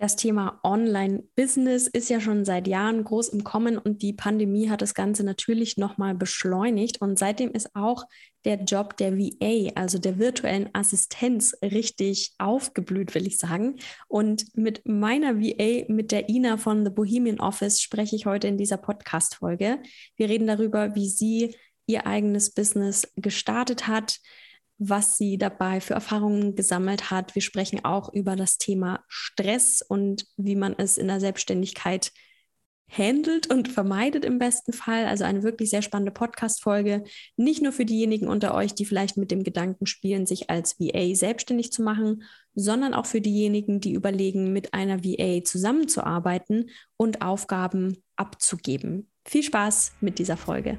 Das Thema Online-Business ist ja schon seit Jahren groß im Kommen und die Pandemie hat das Ganze natürlich nochmal beschleunigt. Und seitdem ist auch der Job der VA, also der virtuellen Assistenz, richtig aufgeblüht, will ich sagen. Und mit meiner VA, mit der Ina von The Bohemian Office, spreche ich heute in dieser Podcast-Folge. Wir reden darüber, wie sie ihr eigenes Business gestartet hat, was sie dabei für Erfahrungen gesammelt hat. Wir sprechen auch über das Thema Stress und wie man es in der Selbstständigkeit handelt und vermeidet im besten Fall. Also eine wirklich sehr spannende Podcast-Folge. Nicht nur für diejenigen unter euch, die vielleicht mit dem Gedanken spielen, sich als VA selbstständig zu machen, sondern auch für diejenigen, die überlegen, mit einer VA zusammenzuarbeiten und Aufgaben abzugeben. Viel Spaß mit dieser Folge.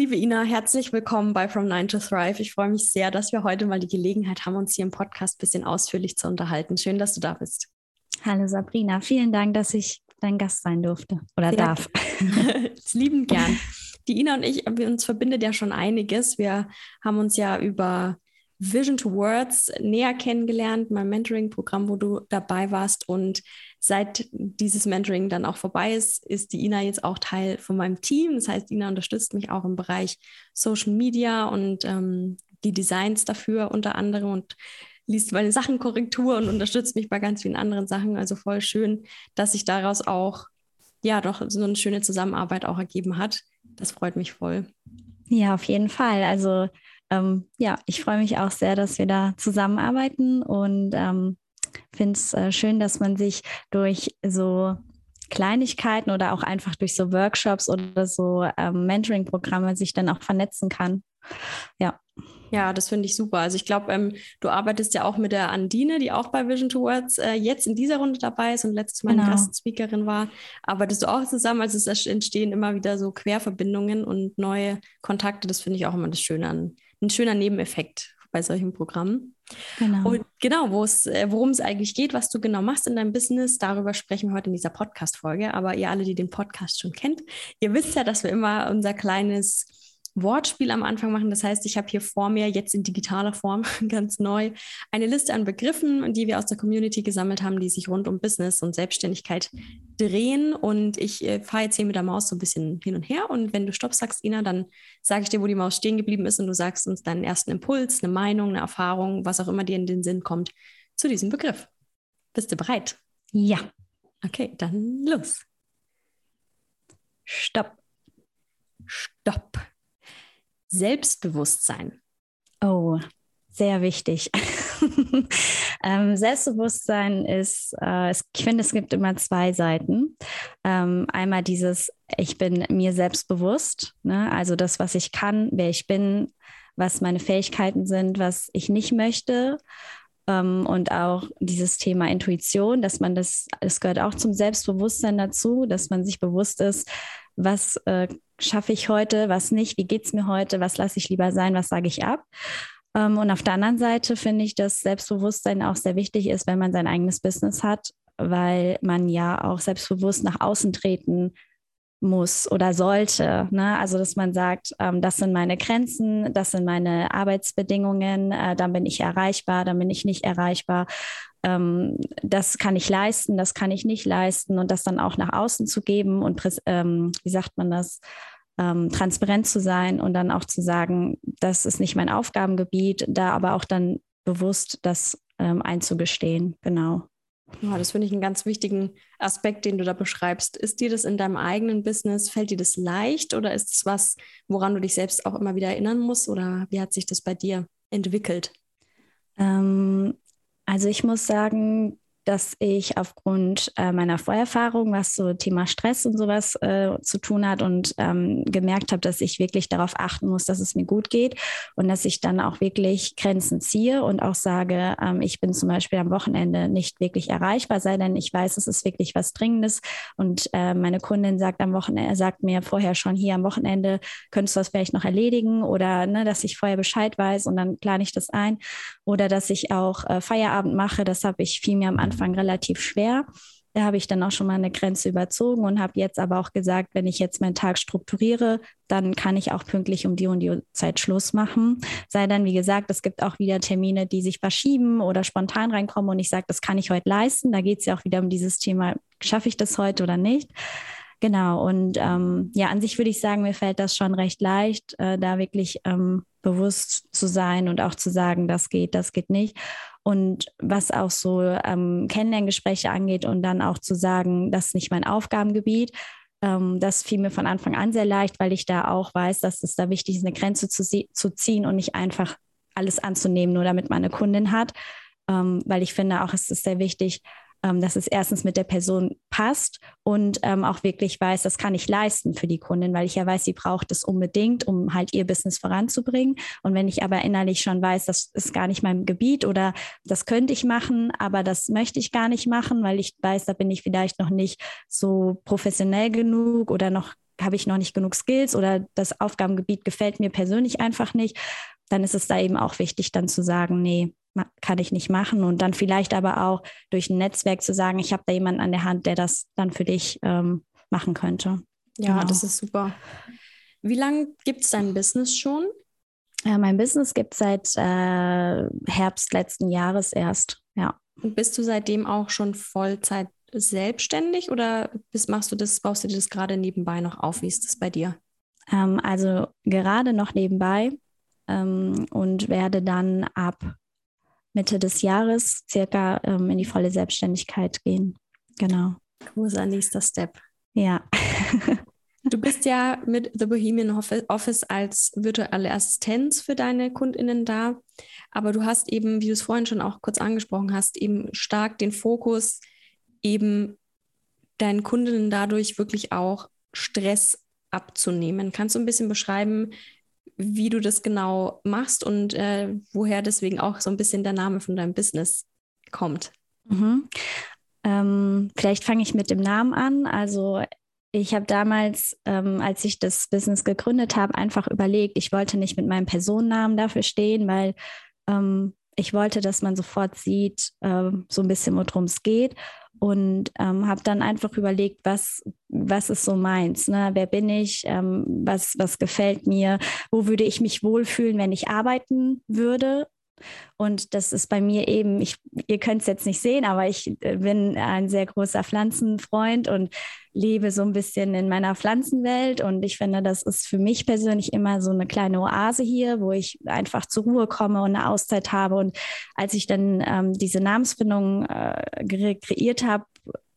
Liebe Ina, herzlich willkommen bei From Nine to Thrive. Ich freue mich sehr, dass wir heute mal die Gelegenheit haben, uns hier im Podcast ein bisschen ausführlich zu unterhalten. Schön, dass du da bist. Hallo Sabrina, vielen Dank, dass ich dein Gast sein durfte oder sehr darf. Lieben gern. Die Ina und ich, uns verbindet ja schon einiges. Wir haben uns ja über Vision to Words näher kennengelernt, mein Mentoring-Programm, wo du dabei warst. Und seit dieses Mentoring dann auch vorbei ist, ist die Ina jetzt auch Teil von meinem Team. Das heißt, Ina unterstützt mich auch im Bereich Social Media und ähm, die Designs dafür unter anderem und liest meine Sachenkorrektur und unterstützt mich bei ganz vielen anderen Sachen. Also voll schön, dass sich daraus auch ja doch so eine schöne Zusammenarbeit auch ergeben hat. Das freut mich voll. Ja, auf jeden Fall. Also ähm, ja, ich freue mich auch sehr, dass wir da zusammenarbeiten und ähm, finde es äh, schön, dass man sich durch so Kleinigkeiten oder auch einfach durch so Workshops oder so ähm, Mentoring-Programme sich dann auch vernetzen kann. Ja. Ja, das finde ich super. Also ich glaube, ähm, du arbeitest ja auch mit der Andine, die auch bei Vision Towards äh, jetzt in dieser Runde dabei ist und letztes Mal genau. Gastspeakerin war. Arbeitest du auch zusammen? Also es entstehen immer wieder so Querverbindungen und neue Kontakte. Das finde ich auch immer das Schöne an ein schöner Nebeneffekt bei solchen Programmen. Genau. Und genau, äh, worum es eigentlich geht, was du genau machst in deinem Business, darüber sprechen wir heute in dieser Podcast-Folge. Aber ihr alle, die den Podcast schon kennt, ihr wisst ja, dass wir immer unser kleines Wortspiel am Anfang machen. Das heißt, ich habe hier vor mir jetzt in digitaler Form ganz neu eine Liste an Begriffen, die wir aus der Community gesammelt haben, die sich rund um Business und Selbstständigkeit drehen. Und ich äh, fahre jetzt hier mit der Maus so ein bisschen hin und her. Und wenn du Stopp sagst, Ina, dann sage ich dir, wo die Maus stehen geblieben ist und du sagst uns deinen ersten Impuls, eine Meinung, eine Erfahrung, was auch immer dir in den Sinn kommt zu diesem Begriff. Bist du bereit? Ja. Okay, dann los. Stopp. Stopp. Selbstbewusstsein? Oh, sehr wichtig. ähm, Selbstbewusstsein ist, äh, ich finde, es gibt immer zwei Seiten. Ähm, einmal dieses, ich bin mir selbstbewusst, ne? also das, was ich kann, wer ich bin, was meine Fähigkeiten sind, was ich nicht möchte. Ähm, und auch dieses Thema Intuition, dass man das, es gehört auch zum Selbstbewusstsein dazu, dass man sich bewusst ist, was äh, schaffe ich heute, was nicht, wie geht es mir heute, was lasse ich lieber sein, was sage ich ab. Ähm, und auf der anderen Seite finde ich, dass Selbstbewusstsein auch sehr wichtig ist, wenn man sein eigenes Business hat, weil man ja auch selbstbewusst nach außen treten muss oder sollte. Ne? Also, dass man sagt, ähm, das sind meine Grenzen, das sind meine Arbeitsbedingungen, äh, dann bin ich erreichbar, dann bin ich nicht erreichbar ähm, das kann ich leisten, das kann ich nicht leisten und das dann auch nach außen zu geben und ähm, wie sagt man das, ähm, transparent zu sein und dann auch zu sagen, das ist nicht mein Aufgabengebiet, da aber auch dann bewusst das ähm, einzugestehen, genau. Ja, das finde ich einen ganz wichtigen Aspekt, den du da beschreibst. Ist dir das in deinem eigenen Business, fällt dir das leicht oder ist es was, woran du dich selbst auch immer wieder erinnern musst oder wie hat sich das bei dir entwickelt? Ähm, also ich muss sagen, dass ich aufgrund äh, meiner Vorerfahrung, was so Thema Stress und sowas äh, zu tun hat und ähm, gemerkt habe, dass ich wirklich darauf achten muss, dass es mir gut geht und dass ich dann auch wirklich Grenzen ziehe und auch sage, ähm, ich bin zum Beispiel am Wochenende nicht wirklich erreichbar, sei denn ich weiß, es ist wirklich was Dringendes und äh, meine Kundin sagt am Wochenende, sagt mir vorher schon hier am Wochenende, könntest du das vielleicht noch erledigen oder ne, dass ich vorher Bescheid weiß und dann plane ich das ein. Oder dass ich auch äh, Feierabend mache, das habe ich viel mehr am Anfang Anfang relativ schwer. Da habe ich dann auch schon mal eine Grenze überzogen und habe jetzt aber auch gesagt, wenn ich jetzt meinen Tag strukturiere, dann kann ich auch pünktlich um die und die Zeit Schluss machen. Sei dann, wie gesagt, es gibt auch wieder Termine, die sich verschieben oder spontan reinkommen und ich sage, das kann ich heute leisten. Da geht es ja auch wieder um dieses Thema, schaffe ich das heute oder nicht. Genau, und ähm, ja, an sich würde ich sagen, mir fällt das schon recht leicht, äh, da wirklich ähm, bewusst zu sein und auch zu sagen, das geht, das geht nicht. Und was auch so ähm, Kennenlerngespräche angeht und dann auch zu sagen, das ist nicht mein Aufgabengebiet, ähm, das fiel mir von Anfang an sehr leicht, weil ich da auch weiß, dass es da wichtig ist, eine Grenze zu, zu ziehen und nicht einfach alles anzunehmen, nur damit man eine Kundin hat. Ähm, weil ich finde auch, es ist sehr wichtig, ähm, dass es erstens mit der Person passt und ähm, auch wirklich weiß, das kann ich leisten für die Kundin, weil ich ja weiß, sie braucht es unbedingt, um halt ihr Business voranzubringen. Und wenn ich aber innerlich schon weiß, das ist gar nicht mein Gebiet oder das könnte ich machen, aber das möchte ich gar nicht machen, weil ich weiß, da bin ich vielleicht noch nicht so professionell genug oder noch habe ich noch nicht genug Skills oder das Aufgabengebiet gefällt mir persönlich einfach nicht, dann ist es da eben auch wichtig, dann zu sagen, nee, kann ich nicht machen. Und dann vielleicht aber auch durch ein Netzwerk zu sagen, ich habe da jemanden an der Hand, der das dann für dich ähm, machen könnte. Ja, genau. das ist super. Wie lange gibt es dein Business schon? Ja, mein Business gibt es seit äh, Herbst letzten Jahres erst, ja. Und bist du seitdem auch schon Vollzeit selbstständig oder bist, machst du das, baust du dir das gerade nebenbei noch auf? Wie ist das bei dir? Ähm, also gerade noch nebenbei ähm, und werde dann ab Mitte des Jahres circa ähm, in die volle Selbstständigkeit gehen. Genau. Großer nächster Step. Ja. du bist ja mit The Bohemian Office als virtuelle Assistenz für deine KundInnen da, aber du hast eben, wie du es vorhin schon auch kurz angesprochen hast, eben stark den Fokus, eben deinen Kundinnen dadurch wirklich auch Stress abzunehmen. Kannst du ein bisschen beschreiben, wie du das genau machst und äh, woher deswegen auch so ein bisschen der Name von deinem Business kommt. Mhm. Ähm, vielleicht fange ich mit dem Namen an. Also ich habe damals, ähm, als ich das Business gegründet habe, einfach überlegt, ich wollte nicht mit meinem Personennamen dafür stehen, weil ähm, ich wollte, dass man sofort sieht, äh, so ein bisschen, worum es geht und ähm, habe dann einfach überlegt, was, was ist so meins, ne? wer bin ich, ähm, was, was gefällt mir, wo würde ich mich wohlfühlen, wenn ich arbeiten würde und das ist bei mir eben, ich, ihr könnt es jetzt nicht sehen, aber ich äh, bin ein sehr großer Pflanzenfreund und lebe so ein bisschen in meiner Pflanzenwelt. Und ich finde, das ist für mich persönlich immer so eine kleine Oase hier, wo ich einfach zur Ruhe komme und eine Auszeit habe. Und als ich dann ähm, diese Namensfindung äh, kreiert habe,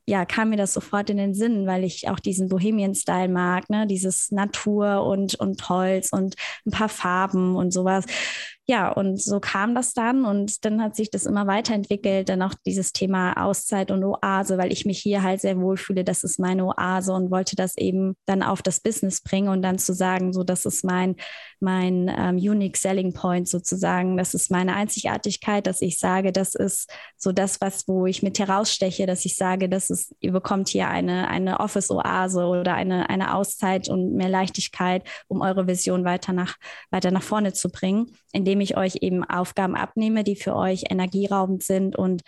ja, kam mir das sofort in den Sinn, weil ich auch diesen Bohemian-Style mag, ne? dieses Natur und, und Holz und ein paar Farben und sowas ja, und so kam das dann und dann hat sich das immer weiterentwickelt, dann auch dieses Thema Auszeit und Oase, weil ich mich hier halt sehr wohlfühle, das ist meine Oase und wollte das eben dann auf das Business bringen und dann zu sagen, so das ist mein, mein ähm, Unique Selling Point sozusagen, das ist meine Einzigartigkeit, dass ich sage, das ist so das, was, wo ich mit heraussteche, dass ich sage, das ist, ihr bekommt hier eine, eine Office-Oase oder eine, eine Auszeit und mehr Leichtigkeit, um eure Vision weiter nach, weiter nach vorne zu bringen, indem indem ich euch eben Aufgaben abnehme, die für euch energieraubend sind und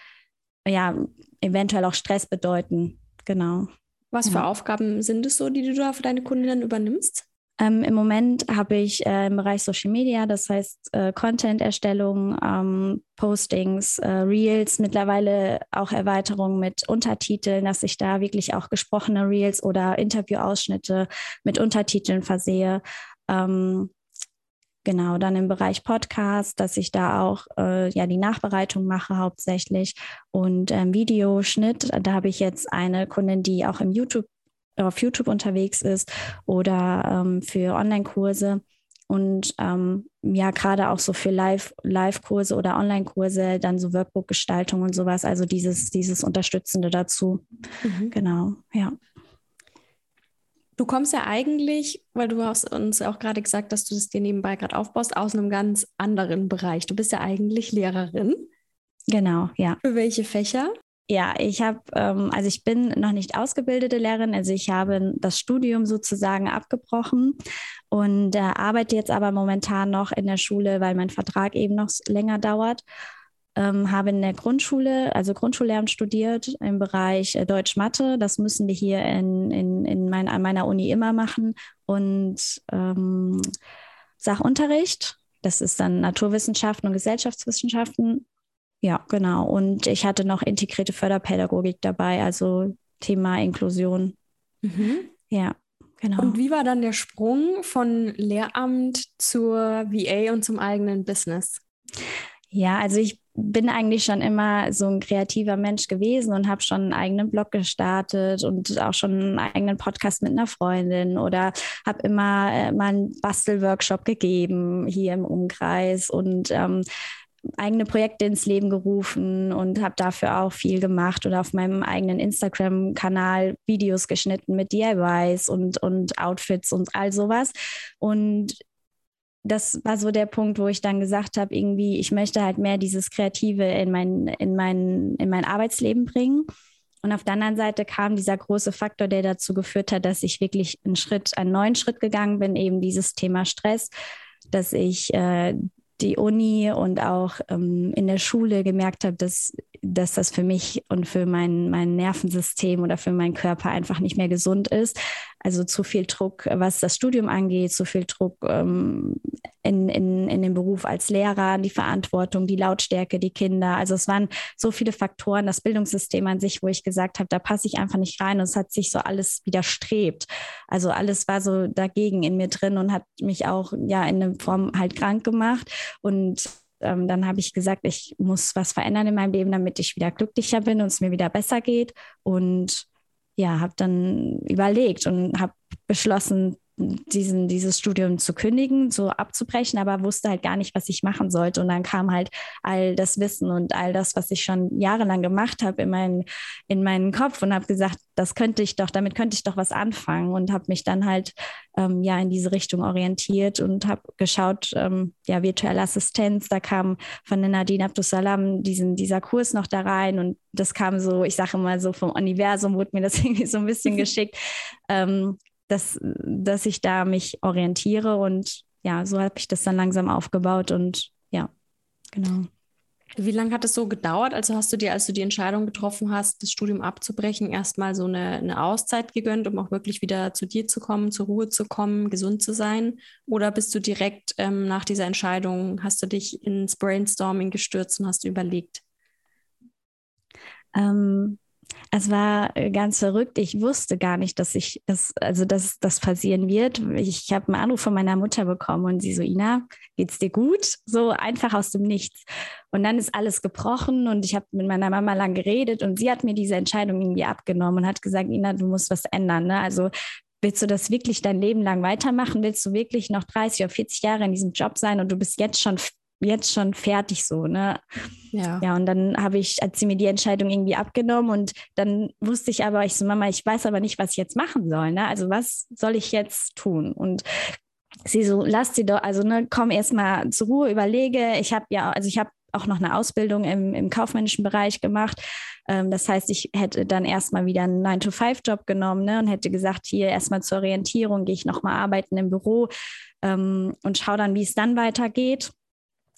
ja, eventuell auch Stress bedeuten. Genau. Was für ja. Aufgaben sind es so, die du da für deine Kundinnen übernimmst? Ähm, Im Moment habe ich äh, im Bereich Social Media, das heißt äh, Content-Erstellung, ähm, Postings, äh, Reels, mittlerweile auch Erweiterungen mit Untertiteln, dass ich da wirklich auch gesprochene Reels oder Interviewausschnitte mit Untertiteln versehe. Ähm, Genau, dann im Bereich Podcast, dass ich da auch äh, ja die Nachbereitung mache hauptsächlich und ähm, Videoschnitt. Da habe ich jetzt eine Kundin, die auch im YouTube auf YouTube unterwegs ist oder ähm, für Online-Kurse und ähm, ja, gerade auch so für Live, Live-Kurse oder Online-Kurse, dann so Workbook-Gestaltung und sowas, also dieses, dieses Unterstützende dazu. Mhm. Genau, ja. Du kommst ja eigentlich, weil du hast uns auch gerade gesagt, dass du das dir nebenbei gerade aufbaust, aus einem ganz anderen Bereich. Du bist ja eigentlich Lehrerin. Genau, ja. Für welche Fächer? Ja, ich habe, ähm, also ich bin noch nicht ausgebildete Lehrerin, also ich habe das Studium sozusagen abgebrochen und äh, arbeite jetzt aber momentan noch in der Schule, weil mein Vertrag eben noch länger dauert. Ähm, habe in der Grundschule, also Grundschullehramt studiert im Bereich äh, Deutsch-Mathe. Das müssen wir hier in, in, in mein, an meiner Uni immer machen. Und ähm, Sachunterricht, das ist dann Naturwissenschaften und Gesellschaftswissenschaften ja, genau. Und ich hatte noch integrierte Förderpädagogik dabei, also Thema Inklusion. Mhm. Ja, genau. Und wie war dann der Sprung von Lehramt zur VA und zum eigenen Business? Ja, also ich bin eigentlich schon immer so ein kreativer Mensch gewesen und habe schon einen eigenen Blog gestartet und auch schon einen eigenen Podcast mit einer Freundin oder habe immer äh, mal einen Bastelworkshop gegeben hier im Umkreis und ähm, eigene Projekte ins Leben gerufen und habe dafür auch viel gemacht oder auf meinem eigenen Instagram-Kanal Videos geschnitten mit DIYs und, und Outfits und all sowas. Und das war so der Punkt, wo ich dann gesagt habe, irgendwie, ich möchte halt mehr dieses Kreative in mein, in mein, in mein Arbeitsleben bringen. Und auf der anderen Seite kam dieser große Faktor, der dazu geführt hat, dass ich wirklich einen Schritt, einen neuen Schritt gegangen bin, eben dieses Thema Stress, dass ich äh, die Uni und auch ähm, in der Schule gemerkt habe, dass, dass das für mich und für mein, mein Nervensystem oder für meinen Körper einfach nicht mehr gesund ist. Also zu viel Druck, was das Studium angeht, zu viel Druck ähm, in, in, in dem Beruf als Lehrer, die Verantwortung, die Lautstärke, die Kinder. Also es waren so viele Faktoren, das Bildungssystem an sich, wo ich gesagt habe, da passe ich einfach nicht rein und es hat sich so alles widerstrebt. Also alles war so dagegen in mir drin und hat mich auch ja in einer Form halt krank gemacht. Und ähm, dann habe ich gesagt, ich muss was verändern in meinem Leben, damit ich wieder glücklicher bin und es mir wieder besser geht. Und ja, habe dann überlegt und habe beschlossen, diesen, dieses Studium zu kündigen, so abzubrechen, aber wusste halt gar nicht, was ich machen sollte. Und dann kam halt all das Wissen und all das, was ich schon jahrelang gemacht habe, in, mein, in meinen Kopf und habe gesagt, das könnte ich doch, damit könnte ich doch was anfangen und habe mich dann halt ähm, ja in diese Richtung orientiert und habe geschaut, ähm, ja, virtuelle Assistenz, da kam von der Nadine Abdusalam diesen, dieser Kurs noch da rein und das kam so, ich sage mal so vom Universum, wurde mir das irgendwie so ein bisschen geschickt. Ähm, dass, dass ich da mich orientiere und ja, so habe ich das dann langsam aufgebaut und ja, genau. Wie lange hat es so gedauert? Also hast du dir, als du die Entscheidung getroffen hast, das Studium abzubrechen, erstmal so eine, eine Auszeit gegönnt, um auch wirklich wieder zu dir zu kommen, zur Ruhe zu kommen, gesund zu sein? Oder bist du direkt ähm, nach dieser Entscheidung, hast du dich ins Brainstorming gestürzt und hast überlegt? Ähm, es war äh, ganz verrückt. Ich wusste gar nicht, dass ich das, also dass das passieren wird. Ich habe einen Anruf von meiner Mutter bekommen und sie so, Ina, geht's dir gut? So einfach aus dem Nichts. Und dann ist alles gebrochen und ich habe mit meiner Mama lang geredet und sie hat mir diese Entscheidung irgendwie abgenommen und hat gesagt, Ina, du musst was ändern. Ne? Also willst du das wirklich dein Leben lang weitermachen? Willst du wirklich noch 30 oder 40 Jahre in diesem Job sein und du bist jetzt schon jetzt schon fertig so, ne? Ja. Ja, und dann habe ich, hat sie mir die Entscheidung irgendwie abgenommen und dann wusste ich aber, ich so, Mama, ich weiß aber nicht, was ich jetzt machen soll, ne? Also was soll ich jetzt tun? Und sie so, lass sie doch, also ne, komm erstmal zur Ruhe, überlege. Ich habe ja, also ich habe auch noch eine Ausbildung im, im kaufmännischen Bereich gemacht. Ähm, das heißt, ich hätte dann erstmal wieder einen 9-to-5-Job genommen ne, und hätte gesagt, hier erstmal zur Orientierung gehe ich nochmal arbeiten im Büro ähm, und schaue dann, wie es dann weitergeht.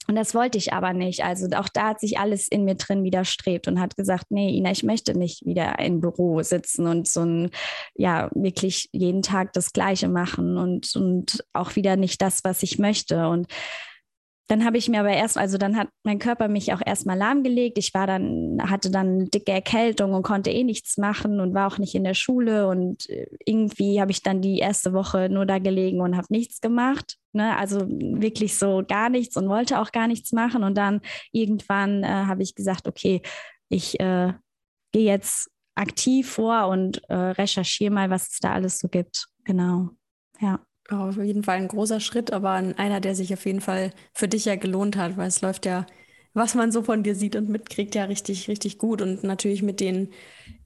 Und das wollte ich aber nicht. Also auch da hat sich alles in mir drin widerstrebt und hat gesagt, nee, Ina, ich möchte nicht wieder im Büro sitzen und so ein, ja, wirklich jeden Tag das Gleiche machen und, und auch wieder nicht das, was ich möchte. Und dann habe ich mir aber erst, also dann hat mein Körper mich auch erstmal lahmgelegt. Ich war dann, hatte dann eine dicke Erkältung und konnte eh nichts machen und war auch nicht in der Schule. Und äh, irgendwie habe ich dann die erste Woche nur da gelegen und habe nichts gemacht. Ne? Also wirklich so gar nichts und wollte auch gar nichts machen. Und dann irgendwann äh, habe ich gesagt, okay, ich äh, gehe jetzt aktiv vor und äh, recherchiere mal, was es da alles so gibt. Genau. Ja. Auf jeden Fall ein großer Schritt, aber einer, der sich auf jeden Fall für dich ja gelohnt hat, weil es läuft ja, was man so von dir sieht und mitkriegt, ja richtig, richtig gut. Und natürlich mit den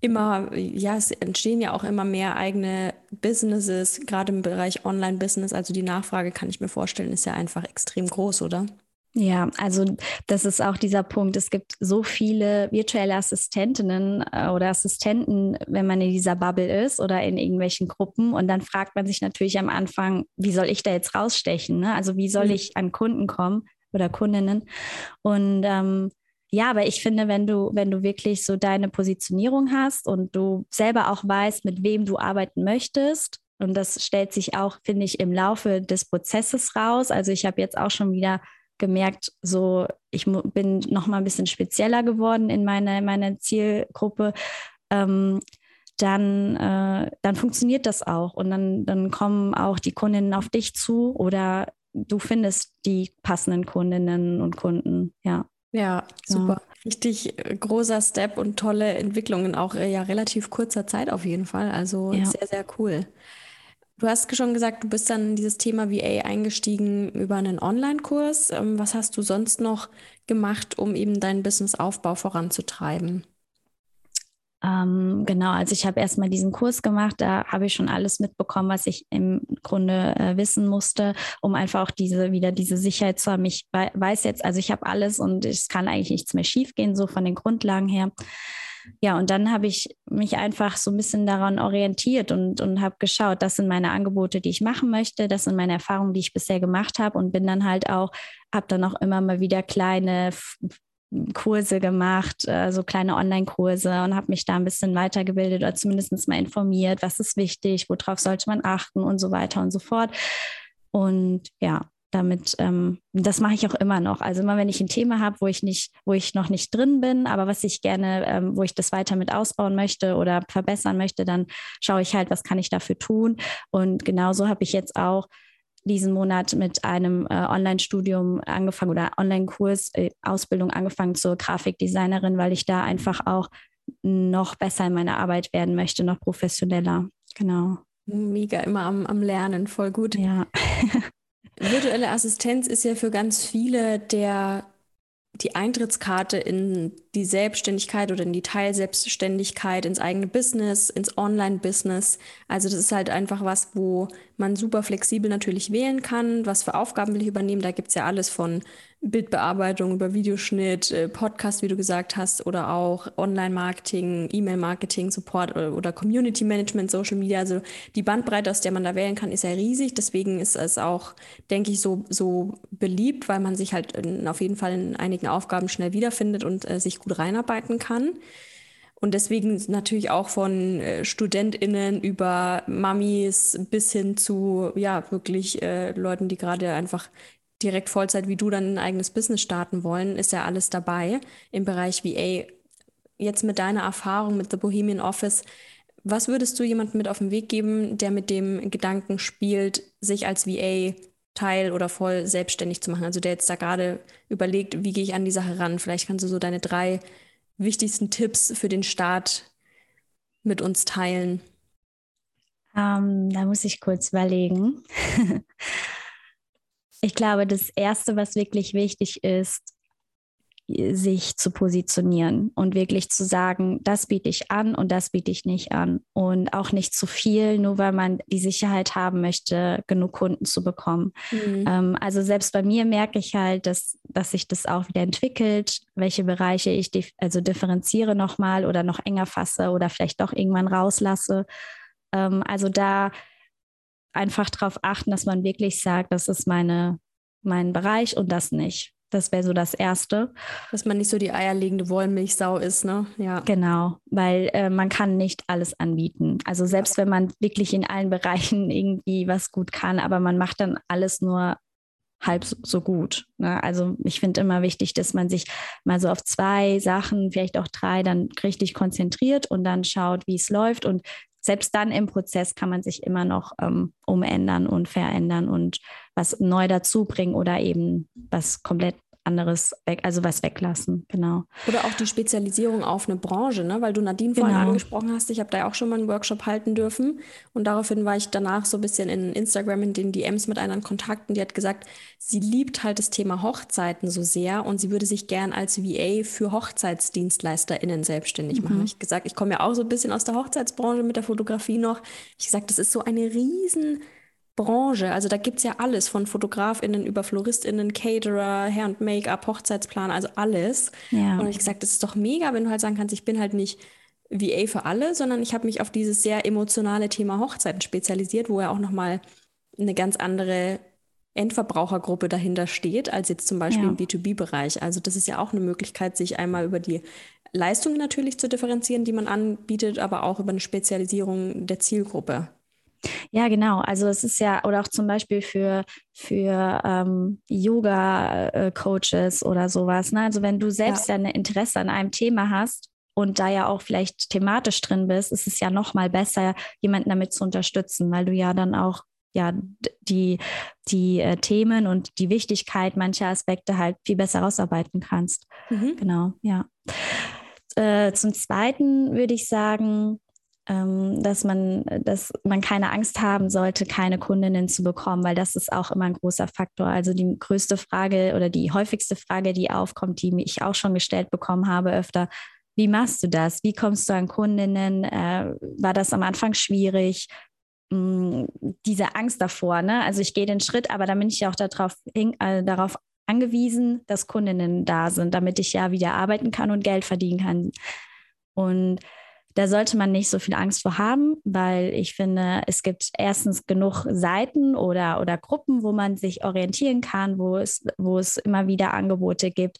immer, ja, es entstehen ja auch immer mehr eigene Businesses, gerade im Bereich Online-Business. Also die Nachfrage, kann ich mir vorstellen, ist ja einfach extrem groß, oder? Ja, also das ist auch dieser Punkt. Es gibt so viele virtuelle Assistentinnen äh, oder Assistenten, wenn man in dieser Bubble ist oder in irgendwelchen Gruppen. Und dann fragt man sich natürlich am Anfang, wie soll ich da jetzt rausstechen? Ne? Also wie soll mhm. ich an Kunden kommen oder Kundinnen? Und ähm, ja, aber ich finde, wenn du, wenn du wirklich so deine Positionierung hast und du selber auch weißt, mit wem du arbeiten möchtest, und das stellt sich auch, finde ich, im Laufe des Prozesses raus. Also ich habe jetzt auch schon wieder gemerkt, so ich bin noch mal ein bisschen spezieller geworden in meiner meine Zielgruppe. Ähm, dann, äh, dann funktioniert das auch und dann, dann kommen auch die Kundinnen auf dich zu oder du findest die passenden Kundinnen und Kunden, ja. Ja, super. Ja. Richtig äh, großer Step und tolle Entwicklungen, auch äh, ja relativ kurzer Zeit auf jeden Fall. Also ja. sehr, sehr cool. Du hast schon gesagt, du bist dann in dieses Thema VA eingestiegen über einen Online-Kurs. Ähm, was hast du sonst noch gemacht, um eben deinen Businessaufbau voranzutreiben? Ähm, genau, also ich habe erstmal diesen Kurs gemacht, da habe ich schon alles mitbekommen, was ich im Grunde äh, wissen musste, um einfach auch diese wieder diese Sicherheit zu haben. Ich weiß jetzt, also ich habe alles und es kann eigentlich nichts mehr schiefgehen, so von den Grundlagen her ja, und dann habe ich mich einfach so ein bisschen daran orientiert und, und habe geschaut, das sind meine Angebote, die ich machen möchte, das sind meine Erfahrungen, die ich bisher gemacht habe und bin dann halt auch, habe dann auch immer mal wieder kleine Kurse gemacht, äh, so kleine Online-Kurse und habe mich da ein bisschen weitergebildet oder zumindest mal informiert, was ist wichtig, worauf sollte man achten und so weiter und so fort. Und ja, damit, ähm, das mache ich auch immer noch. Also immer wenn ich ein Thema habe, wo ich nicht, wo ich noch nicht drin bin, aber was ich gerne, ähm, wo ich das weiter mit ausbauen möchte oder verbessern möchte, dann schaue ich halt, was kann ich dafür tun. Und genauso habe ich jetzt auch diesen Monat mit einem äh, Online-Studium angefangen oder Online-Kurs, äh, Ausbildung angefangen zur Grafikdesignerin, weil ich da einfach auch noch besser in meiner Arbeit werden möchte, noch professioneller. Genau. Mega, immer am, am Lernen, voll gut. Ja. Virtuelle Assistenz ist ja für ganz viele der die Eintrittskarte in die Selbstständigkeit oder in die Teilselbstständigkeit, ins eigene Business, ins Online-Business. Also das ist halt einfach was, wo man super flexibel natürlich wählen kann, was für Aufgaben will ich übernehmen. Da gibt es ja alles von Bildbearbeitung über Videoschnitt, äh, Podcast, wie du gesagt hast, oder auch Online-Marketing, E-Mail-Marketing, Support oder, oder Community-Management, Social Media. Also die Bandbreite, aus der man da wählen kann, ist ja riesig. Deswegen ist es auch, denke ich, so, so beliebt, weil man sich halt in, auf jeden Fall in einigen Aufgaben schnell wiederfindet und äh, sich gut reinarbeiten kann. Und deswegen natürlich auch von äh, StudentInnen über Mamis bis hin zu, ja, wirklich äh, Leuten, die gerade einfach direkt Vollzeit wie du dann ein eigenes Business starten wollen, ist ja alles dabei im Bereich VA. Jetzt mit deiner Erfahrung mit The Bohemian Office, was würdest du jemandem mit auf den Weg geben, der mit dem Gedanken spielt, sich als VA Teil oder voll selbstständig zu machen? Also der jetzt da gerade überlegt, wie gehe ich an die Sache ran? Vielleicht kannst du so deine drei wichtigsten Tipps für den Start mit uns teilen. Ähm, da muss ich kurz überlegen. Ich glaube, das Erste, was wirklich wichtig ist, sich zu positionieren und wirklich zu sagen, das biete ich an und das biete ich nicht an. Und auch nicht zu viel, nur weil man die Sicherheit haben möchte, genug Kunden zu bekommen. Mhm. Ähm, also selbst bei mir merke ich halt, dass, dass sich das auch wieder entwickelt, welche Bereiche ich dif also differenziere nochmal oder noch enger fasse oder vielleicht doch irgendwann rauslasse. Ähm, also da einfach darauf achten, dass man wirklich sagt, das ist meine, mein Bereich und das nicht. Das wäre so das Erste. Dass man nicht so die eierlegende Wollmilchsau ist, ne? Ja. Genau, weil äh, man kann nicht alles anbieten. Also selbst wenn man wirklich in allen Bereichen irgendwie was gut kann, aber man macht dann alles nur halb so gut. Ne? Also ich finde immer wichtig, dass man sich mal so auf zwei Sachen, vielleicht auch drei, dann richtig konzentriert und dann schaut, wie es läuft und selbst dann im Prozess kann man sich immer noch ähm, umändern und verändern und was neu dazu bringen oder eben was komplett anderes weg, also was weglassen, genau. Oder auch die Spezialisierung auf eine Branche, ne? weil du Nadine vorhin genau. angesprochen hast, ich habe da ja auch schon mal einen Workshop halten dürfen und daraufhin war ich danach so ein bisschen in Instagram in den DMs mit einer in Kontakt und die hat gesagt, sie liebt halt das Thema Hochzeiten so sehr und sie würde sich gern als VA für HochzeitsdienstleisterInnen selbstständig machen. Mhm. Ich gesagt, ich komme ja auch so ein bisschen aus der Hochzeitsbranche mit der Fotografie noch. Ich gesagt, das ist so eine riesen Branche. Also da gibt es ja alles, von FotografInnen über FloristInnen, Caterer, Hair- und Make-up, Hochzeitsplan, also alles. Ja. Und ich gesagt, das ist doch mega, wenn du halt sagen kannst, ich bin halt nicht VA für alle, sondern ich habe mich auf dieses sehr emotionale Thema Hochzeiten spezialisiert, wo ja auch nochmal eine ganz andere Endverbrauchergruppe dahinter steht, als jetzt zum Beispiel ja. im B2B-Bereich. Also das ist ja auch eine Möglichkeit, sich einmal über die Leistungen natürlich zu differenzieren, die man anbietet, aber auch über eine Spezialisierung der Zielgruppe. Ja, genau. Also es ist ja, oder auch zum Beispiel für, für ähm, Yoga-Coaches oder sowas. Ne? Also wenn du selbst ja. ein Interesse an einem Thema hast und da ja auch vielleicht thematisch drin bist, ist es ja noch mal besser, jemanden damit zu unterstützen, weil du ja dann auch ja die, die äh, Themen und die Wichtigkeit mancher Aspekte halt viel besser rausarbeiten kannst. Mhm. Genau, ja. Äh, zum Zweiten würde ich sagen, dass man, dass man keine Angst haben sollte, keine Kundinnen zu bekommen, weil das ist auch immer ein großer Faktor. Also die größte Frage oder die häufigste Frage, die aufkommt, die ich auch schon gestellt bekommen habe öfter, wie machst du das? Wie kommst du an Kundinnen? Äh, war das am Anfang schwierig? Hm, diese Angst davor, ne? Also ich gehe den Schritt, aber dann bin ich ja auch darauf, äh, darauf angewiesen, dass Kundinnen da sind, damit ich ja wieder arbeiten kann und Geld verdienen kann. Und da sollte man nicht so viel Angst vor haben, weil ich finde, es gibt erstens genug Seiten oder, oder Gruppen, wo man sich orientieren kann, wo es, wo es immer wieder Angebote gibt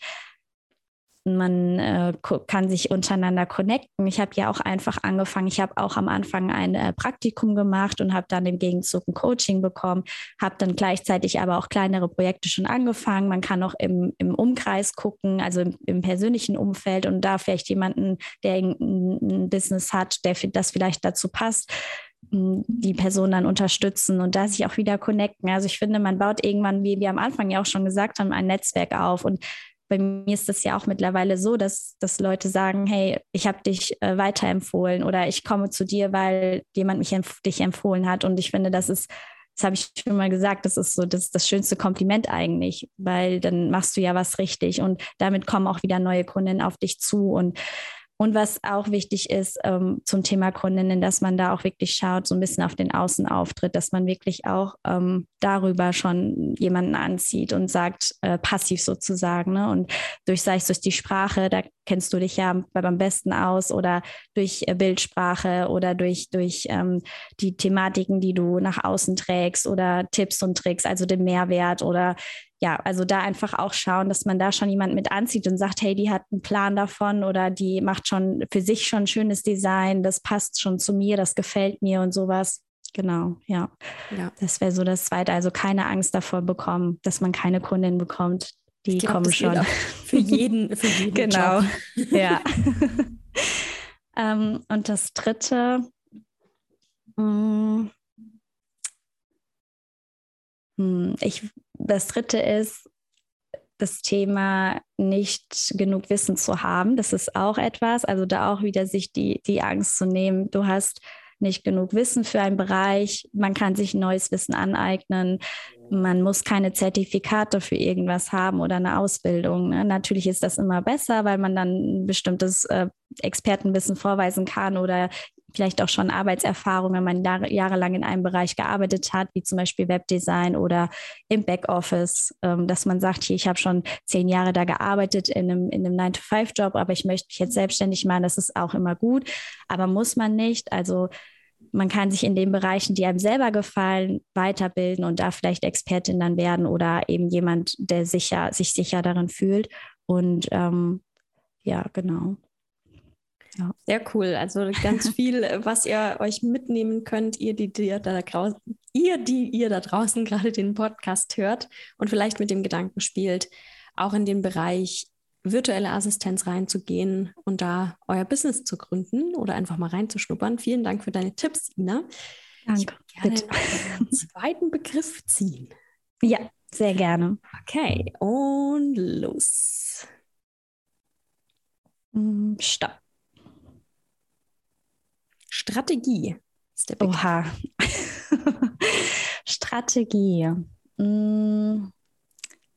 man äh, kann sich untereinander connecten. Ich habe ja auch einfach angefangen, ich habe auch am Anfang ein äh, Praktikum gemacht und habe dann im Gegenzug ein Coaching bekommen, habe dann gleichzeitig aber auch kleinere Projekte schon angefangen. Man kann auch im, im Umkreis gucken, also im, im persönlichen Umfeld und da vielleicht jemanden, der ein, Business hat, der das vielleicht dazu passt, die Person dann unterstützen und da sich auch wieder connecten. Also ich finde, man baut irgendwann, wie wir am Anfang ja auch schon gesagt haben, ein Netzwerk auf und bei mir ist das ja auch mittlerweile so, dass, dass Leute sagen, hey, ich habe dich äh, weiterempfohlen oder ich komme zu dir, weil jemand mich empf dich empfohlen hat. Und ich finde, das ist, das habe ich schon mal gesagt, das ist so das, das schönste Kompliment eigentlich, weil dann machst du ja was richtig und damit kommen auch wieder neue Kunden auf dich zu. Und und was auch wichtig ist ähm, zum Thema Kundinnen, dass man da auch wirklich schaut, so ein bisschen auf den Außenauftritt, dass man wirklich auch ähm, darüber schon jemanden anzieht und sagt, äh, passiv sozusagen. Ne? Und durch, sei es durch die Sprache, da kennst du dich ja beim besten aus oder durch äh, Bildsprache oder durch, durch ähm, die Thematiken, die du nach außen trägst oder Tipps und Tricks, also den Mehrwert oder ja, also da einfach auch schauen, dass man da schon jemand mit anzieht und sagt, hey, die hat einen Plan davon oder die macht schon für sich schon ein schönes Design, das passt schon zu mir, das gefällt mir und sowas. Genau, ja. ja. Das wäre so das Zweite. Also keine Angst davor bekommen, dass man keine Kundin bekommt. Die glaub, kommen schon. Für jeden, für jeden. genau, ja. ähm, und das Dritte, mh, mm, hm, ich, das dritte ist, das Thema nicht genug Wissen zu haben. Das ist auch etwas. Also da auch wieder sich die, die Angst zu nehmen. Du hast nicht genug Wissen für einen Bereich. Man kann sich neues Wissen aneignen. Man muss keine Zertifikate für irgendwas haben oder eine Ausbildung. Ne? Natürlich ist das immer besser, weil man dann ein bestimmtes äh, Expertenwissen vorweisen kann oder vielleicht auch schon Arbeitserfahrung, wenn man jahrelang in einem Bereich gearbeitet hat, wie zum Beispiel Webdesign oder im Backoffice, ähm, dass man sagt, hier, ich habe schon zehn Jahre da gearbeitet in einem, in einem 9-to-5-Job, aber ich möchte mich jetzt selbstständig machen, das ist auch immer gut, aber muss man nicht. Also man kann sich in den Bereichen, die einem selber gefallen, weiterbilden und da vielleicht Expertin dann werden oder eben jemand, der sicher, sich sicher darin fühlt. Und ähm, ja, genau. Ja. Sehr cool. Also ganz viel, was ihr euch mitnehmen könnt, ihr, die, die da draußen, ihr, die ihr da draußen gerade den Podcast hört und vielleicht mit dem Gedanken spielt, auch in den Bereich virtuelle Assistenz reinzugehen und da euer Business zu gründen oder einfach mal reinzuschnuppern. Vielen Dank für deine Tipps, Ina. Danke. Ich würde gerne einen zweiten Begriff ziehen. Ja, Sehr gerne. Okay, und los. Mm, stopp. Strategie. Oha. Strategie. Mm.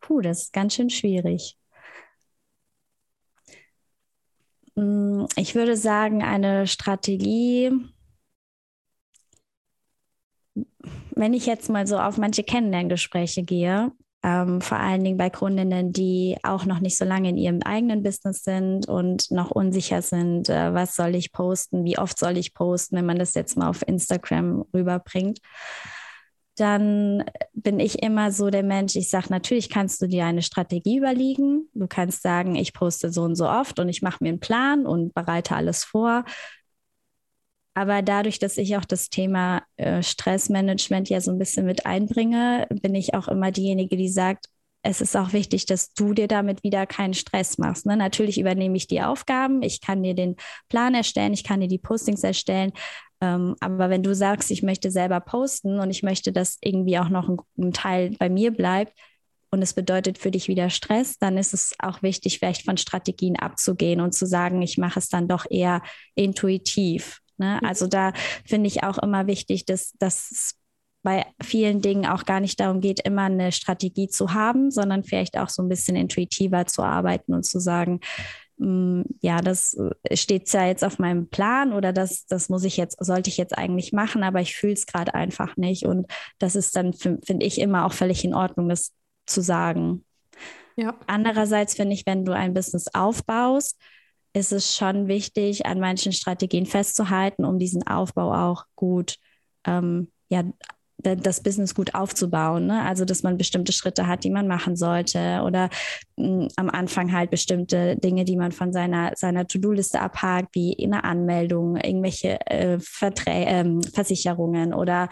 Puh, das ist ganz schön schwierig. Mm, ich würde sagen, eine Strategie, wenn ich jetzt mal so auf manche Kennenlerngespräche gehe, ähm, vor allen Dingen bei Kundinnen, die auch noch nicht so lange in ihrem eigenen Business sind und noch unsicher sind, äh, was soll ich posten, wie oft soll ich posten, wenn man das jetzt mal auf Instagram rüberbringt dann bin ich immer so der Mensch, ich sage, natürlich kannst du dir eine Strategie überlegen. Du kannst sagen, ich poste so und so oft und ich mache mir einen Plan und bereite alles vor. Aber dadurch, dass ich auch das Thema äh, Stressmanagement ja so ein bisschen mit einbringe, bin ich auch immer diejenige, die sagt, es ist auch wichtig, dass du dir damit wieder keinen Stress machst. Ne? Natürlich übernehme ich die Aufgaben, ich kann dir den Plan erstellen, ich kann dir die Postings erstellen, ähm, aber wenn du sagst, ich möchte selber posten und ich möchte, dass irgendwie auch noch ein, ein Teil bei mir bleibt, und es bedeutet für dich wieder Stress, dann ist es auch wichtig, vielleicht von Strategien abzugehen und zu sagen, ich mache es dann doch eher intuitiv. Ne? Mhm. Also da finde ich auch immer wichtig, dass, es bei vielen Dingen auch gar nicht darum geht, immer eine Strategie zu haben, sondern vielleicht auch so ein bisschen intuitiver zu arbeiten und zu sagen, Mm, ja, das äh, steht ja jetzt auf meinem Plan oder das, das muss ich jetzt, sollte ich jetzt eigentlich machen, aber ich fühle es gerade einfach nicht. Und das ist dann, finde ich, immer auch völlig in Ordnung, das zu sagen. Ja. Andererseits finde ich, wenn du ein Business aufbaust, ist es schon wichtig, an manchen Strategien festzuhalten, um diesen Aufbau auch gut ähm, ja, das Business gut aufzubauen. Ne? Also, dass man bestimmte Schritte hat, die man machen sollte oder mh, mm, am Anfang halt bestimmte Dinge, die man von seiner, seiner To-Do-Liste abhakt, wie eine Anmeldung, irgendwelche äh, äh, Versicherungen oder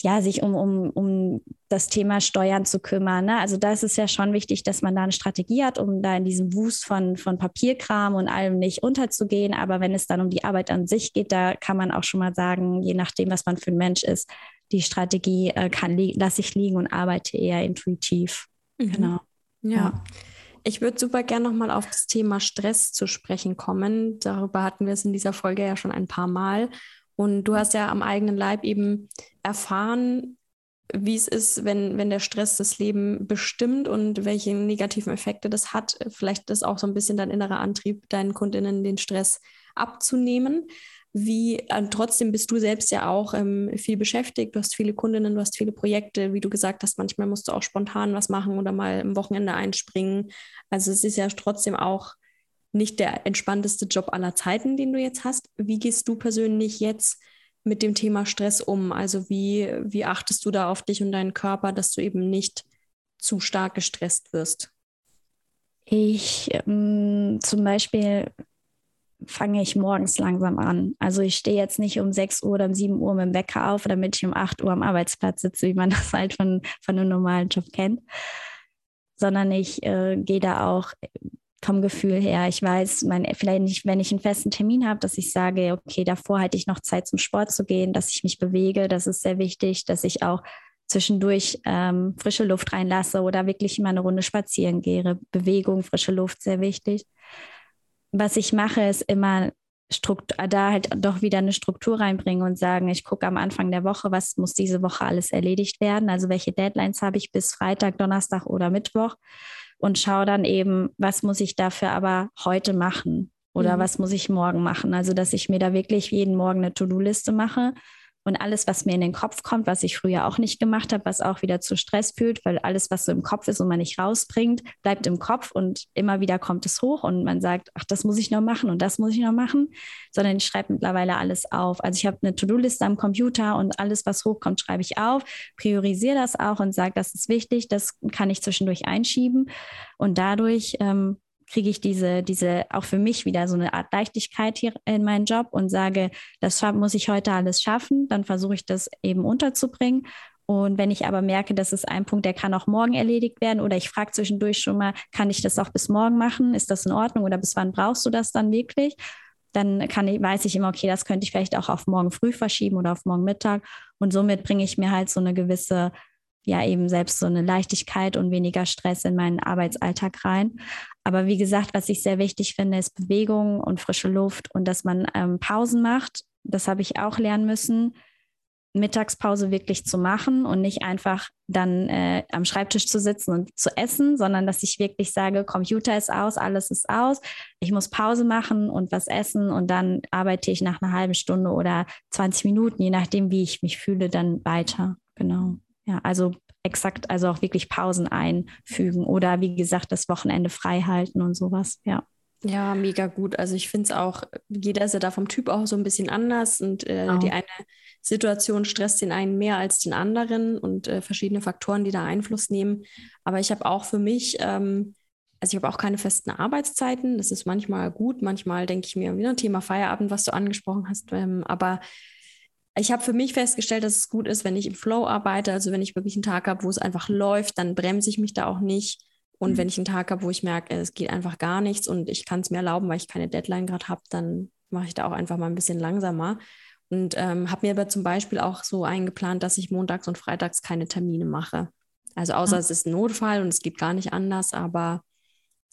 ja, sich um, um, um das Thema Steuern zu kümmern. Ne? Also da ist es ja schon wichtig, dass man da eine Strategie hat, um da in diesem Wust von, von Papierkram und allem nicht unterzugehen. Aber wenn es dann um die Arbeit an sich geht, da kann man auch schon mal sagen, je nachdem, was man für ein Mensch ist, die Strategie äh, kann lasse ich liegen und arbeite eher intuitiv. Mhm. Genau. Ja. ja. Ich würde super gerne nochmal auf das Thema Stress zu sprechen kommen. Darüber hatten wir es in dieser Folge ja schon ein paar Mal. Und du hast ja am eigenen Leib eben erfahren, wie es ist, wenn, wenn der Stress das Leben bestimmt und welche negativen Effekte das hat. Vielleicht ist auch so ein bisschen dein innerer Antrieb, deinen Kundinnen den Stress abzunehmen. Wie äh, trotzdem bist du selbst ja auch ähm, viel beschäftigt. Du hast viele Kundinnen, du hast viele Projekte, wie du gesagt hast, manchmal musst du auch spontan was machen oder mal am Wochenende einspringen. Also es ist ja trotzdem auch nicht der entspannteste Job aller Zeiten, den du jetzt hast. Wie gehst du persönlich jetzt mit dem Thema Stress um? Also wie, wie achtest du da auf dich und deinen Körper, dass du eben nicht zu stark gestresst wirst? Ich ähm, zum Beispiel fange ich morgens langsam an. Also ich stehe jetzt nicht um 6 Uhr oder um 7 Uhr mit dem Wecker auf, damit ich um 8 Uhr am Arbeitsplatz sitze, wie man das halt von, von einem normalen Job kennt, sondern ich äh, gehe da auch vom Gefühl her. Ich weiß, mein, vielleicht nicht, wenn ich einen festen Termin habe, dass ich sage, okay, davor hätte ich noch Zeit zum Sport zu gehen, dass ich mich bewege, das ist sehr wichtig, dass ich auch zwischendurch ähm, frische Luft reinlasse oder wirklich mal eine Runde spazieren gehe. Bewegung, frische Luft, sehr wichtig was ich mache, ist immer Struktur, da halt doch wieder eine Struktur reinbringen und sagen, ich gucke am Anfang der Woche, was muss diese Woche alles erledigt werden, also welche Deadlines habe ich bis Freitag, Donnerstag oder Mittwoch und schaue dann eben, was muss ich dafür aber heute machen oder mhm. was muss ich morgen machen. Also dass ich mir da wirklich jeden Morgen eine To-Do-Liste mache und alles, was mir in den Kopf kommt, was ich früher auch nicht gemacht habe, was auch wieder zu Stress führt, weil alles, was so im Kopf ist und man nicht rausbringt, bleibt im Kopf und immer wieder kommt es hoch und man sagt, ach, das muss ich noch machen und das muss ich noch machen, sondern ich schreibe mittlerweile alles auf. Also ich habe eine To-Do-Liste am Computer und alles, was hochkommt, schreibe ich auf, priorisiere das auch und sage, das ist wichtig, das kann ich zwischendurch einschieben und dadurch ähm, kriege ich diese, diese auch für mich wieder so eine Art Leichtigkeit hier in meinen Job und sage, das muss ich heute alles schaffen, dann versuche ich das eben unterzubringen. Und wenn ich aber merke, das ist ein Punkt, der kann auch morgen erledigt werden oder ich frage zwischendurch schon mal, kann ich das auch bis morgen machen? Ist das in Ordnung oder bis wann brauchst du das dann wirklich? Dann kann ich, weiß ich immer, okay, das könnte ich vielleicht auch auf morgen früh verschieben oder auf morgen Mittag. Und somit bringe ich mir halt so eine gewisse ja eben selbst so eine Leichtigkeit und weniger Stress in meinen Arbeitsalltag rein. Aber wie gesagt, was ich sehr wichtig finde, ist Bewegung und frische Luft und dass man ähm, Pausen macht. Das habe ich auch lernen müssen Mittagspause wirklich zu machen und nicht einfach dann äh, am Schreibtisch zu sitzen und zu essen, sondern dass ich wirklich sage, Computer ist aus, alles ist aus, ich muss Pause machen und was essen und dann arbeite ich nach einer halben Stunde oder 20 Minuten, je nachdem, wie ich mich fühle, dann weiter. Genau. Ja, also exakt, also auch wirklich Pausen einfügen oder wie gesagt, das Wochenende frei halten und sowas. Ja. Ja, mega gut. Also ich finde es auch, jeder ist ja da vom Typ auch so ein bisschen anders und äh, oh. die eine Situation stresst den einen mehr als den anderen und äh, verschiedene Faktoren, die da Einfluss nehmen. Aber ich habe auch für mich, ähm, also ich habe auch keine festen Arbeitszeiten. Das ist manchmal gut, manchmal denke ich mir wieder ein Thema Feierabend, was du angesprochen hast. Ähm, aber ich habe für mich festgestellt, dass es gut ist, wenn ich im Flow arbeite, also wenn ich wirklich einen Tag habe, wo es einfach läuft, dann bremse ich mich da auch nicht und mhm. wenn ich einen Tag habe, wo ich merke, es geht einfach gar nichts und ich kann es mir erlauben, weil ich keine Deadline gerade habe, dann mache ich da auch einfach mal ein bisschen langsamer. Und ähm, habe mir aber zum Beispiel auch so eingeplant, dass ich montags und freitags keine Termine mache. Also außer ah. es ist ein Notfall und es geht gar nicht anders, aber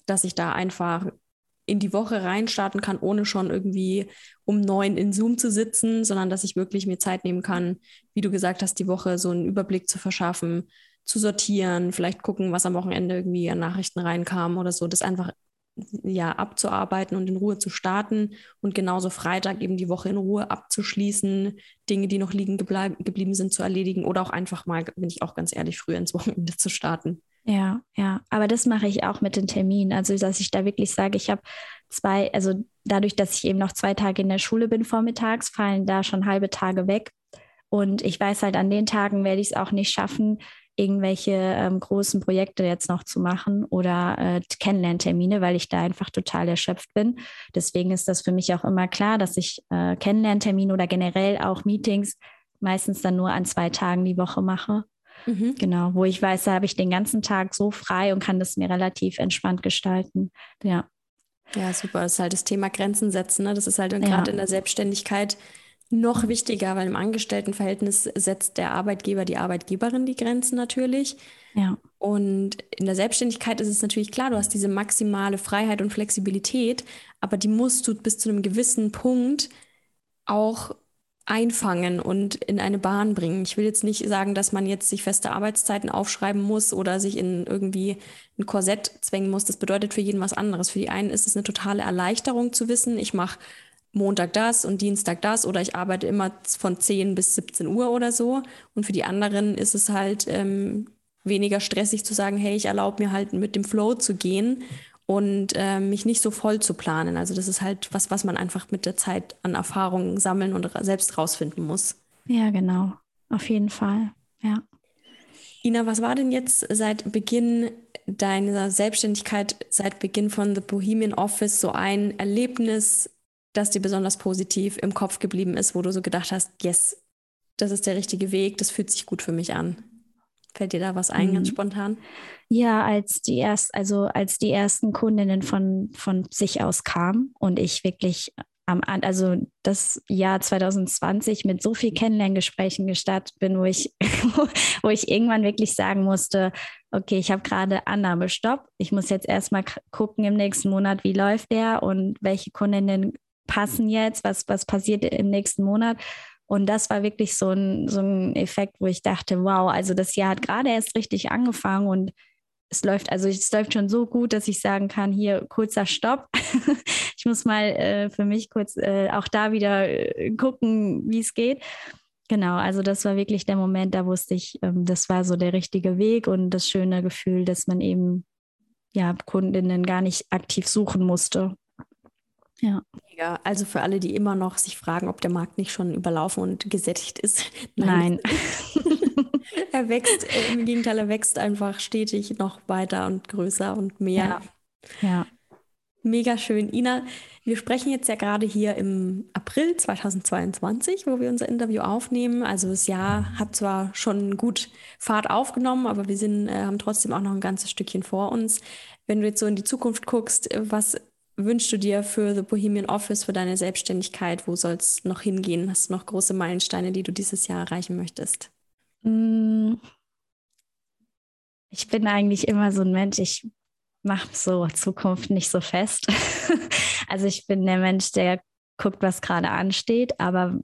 dass ich da einfach in die Woche reinstarten kann, ohne schon irgendwie um neun in Zoom zu sitzen, sondern dass ich wirklich mir Zeit nehmen kann, wie du gesagt hast, die Woche so einen Überblick zu verschaffen, zu sortieren, vielleicht gucken, was am Wochenende irgendwie an Nachrichten reinkam oder so, das einfach ja abzuarbeiten und in Ruhe zu starten und genauso Freitag eben die Woche in Ruhe abzuschließen, Dinge, die noch liegen geblieben sind, zu erledigen oder auch einfach mal, bin ich auch ganz ehrlich, früher ins Wochenende zu starten. Ja, ja, aber das mache ich auch mit den Terminen. Also, dass ich da wirklich sage, ich habe zwei, also dadurch, dass ich eben noch zwei Tage in der Schule bin vormittags, fallen da schon halbe Tage weg. Und ich weiß halt, an den Tagen werde ich es auch nicht schaffen, irgendwelche ähm, großen Projekte jetzt noch zu machen oder äh, Kennenlerntermine, weil ich da einfach total erschöpft bin. Deswegen ist das für mich auch immer klar, dass ich äh, Kennenlerntermine oder generell auch Meetings meistens dann nur an zwei Tagen die Woche mache. Mhm. Genau, wo ich weiß, da habe ich den ganzen Tag so frei und kann das mir relativ entspannt gestalten. Ja. Ja, super. Das ist halt das Thema Grenzen setzen. Ne? Das ist halt gerade ja. in der Selbstständigkeit noch wichtiger, weil im Angestelltenverhältnis setzt der Arbeitgeber die Arbeitgeberin die Grenzen natürlich. Ja. Und in der Selbstständigkeit ist es natürlich klar, du hast diese maximale Freiheit und Flexibilität, aber die musst du bis zu einem gewissen Punkt auch einfangen und in eine Bahn bringen. Ich will jetzt nicht sagen, dass man jetzt sich feste Arbeitszeiten aufschreiben muss oder sich in irgendwie ein Korsett zwängen muss. Das bedeutet für jeden was anderes. Für die einen ist es eine totale Erleichterung zu wissen, ich mache Montag das und Dienstag das oder ich arbeite immer von 10 bis 17 Uhr oder so. Und für die anderen ist es halt ähm, weniger stressig zu sagen, hey, ich erlaube mir halt mit dem Flow zu gehen und äh, mich nicht so voll zu planen. Also das ist halt was, was man einfach mit der Zeit an Erfahrungen sammeln und selbst rausfinden muss. Ja, genau. Auf jeden Fall. Ja. Ina, was war denn jetzt seit Beginn deiner Selbstständigkeit, seit Beginn von The Bohemian Office so ein Erlebnis, das dir besonders positiv im Kopf geblieben ist, wo du so gedacht hast, yes, das ist der richtige Weg, das fühlt sich gut für mich an? Fällt dir da was ein, mhm. ganz spontan? Ja, als die erst, also als die ersten Kundinnen von, von sich aus kamen und ich wirklich am, also das Jahr 2020 mit so viel Kennenlerngesprächen gestartet bin, wo ich, wo ich irgendwann wirklich sagen musste, okay, ich habe gerade Annahmestopp. Ich muss jetzt erstmal gucken im nächsten Monat, wie läuft der und welche Kundinnen passen jetzt, was, was passiert im nächsten Monat. Und das war wirklich so ein, so ein Effekt, wo ich dachte, wow, also das Jahr hat gerade erst richtig angefangen und es läuft, also es läuft schon so gut, dass ich sagen kann, hier kurzer Stopp. ich muss mal äh, für mich kurz äh, auch da wieder äh, gucken, wie es geht. Genau, also das war wirklich der Moment, da wusste ich, ähm, das war so der richtige Weg und das schöne Gefühl, dass man eben ja Kundinnen gar nicht aktiv suchen musste, ja. Mega. Also für alle, die immer noch sich fragen, ob der Markt nicht schon überlaufen und gesättigt ist. Nein. er wächst, äh, im Gegenteil, er wächst einfach stetig noch weiter und größer und mehr. Ja. ja. Mega schön. Ina, wir sprechen jetzt ja gerade hier im April 2022, wo wir unser Interview aufnehmen. Also das Jahr hat zwar schon gut Fahrt aufgenommen, aber wir sind, äh, haben trotzdem auch noch ein ganzes Stückchen vor uns. Wenn du jetzt so in die Zukunft guckst, was wünschst du dir für The Bohemian Office, für deine Selbstständigkeit? Wo soll es noch hingehen? Hast du noch große Meilensteine, die du dieses Jahr erreichen möchtest? Mm, Ich bin eigentlich immer so ein Mensch, ich mache so Zukunft nicht so fest. also ich bin der Mensch, der guckt, was gerade ansteht, aber